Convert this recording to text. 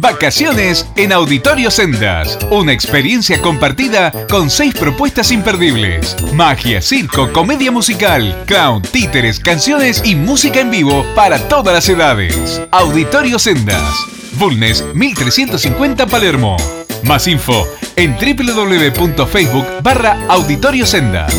Vacaciones en Auditorio Sendas. Una experiencia compartida con seis propuestas imperdibles. Magia, circo, comedia musical, clown, títeres, canciones y música en vivo para todas las edades. Auditorio Sendas. Bulnes 1350 Palermo. Más info en www.facebook barra Auditorio Sendas.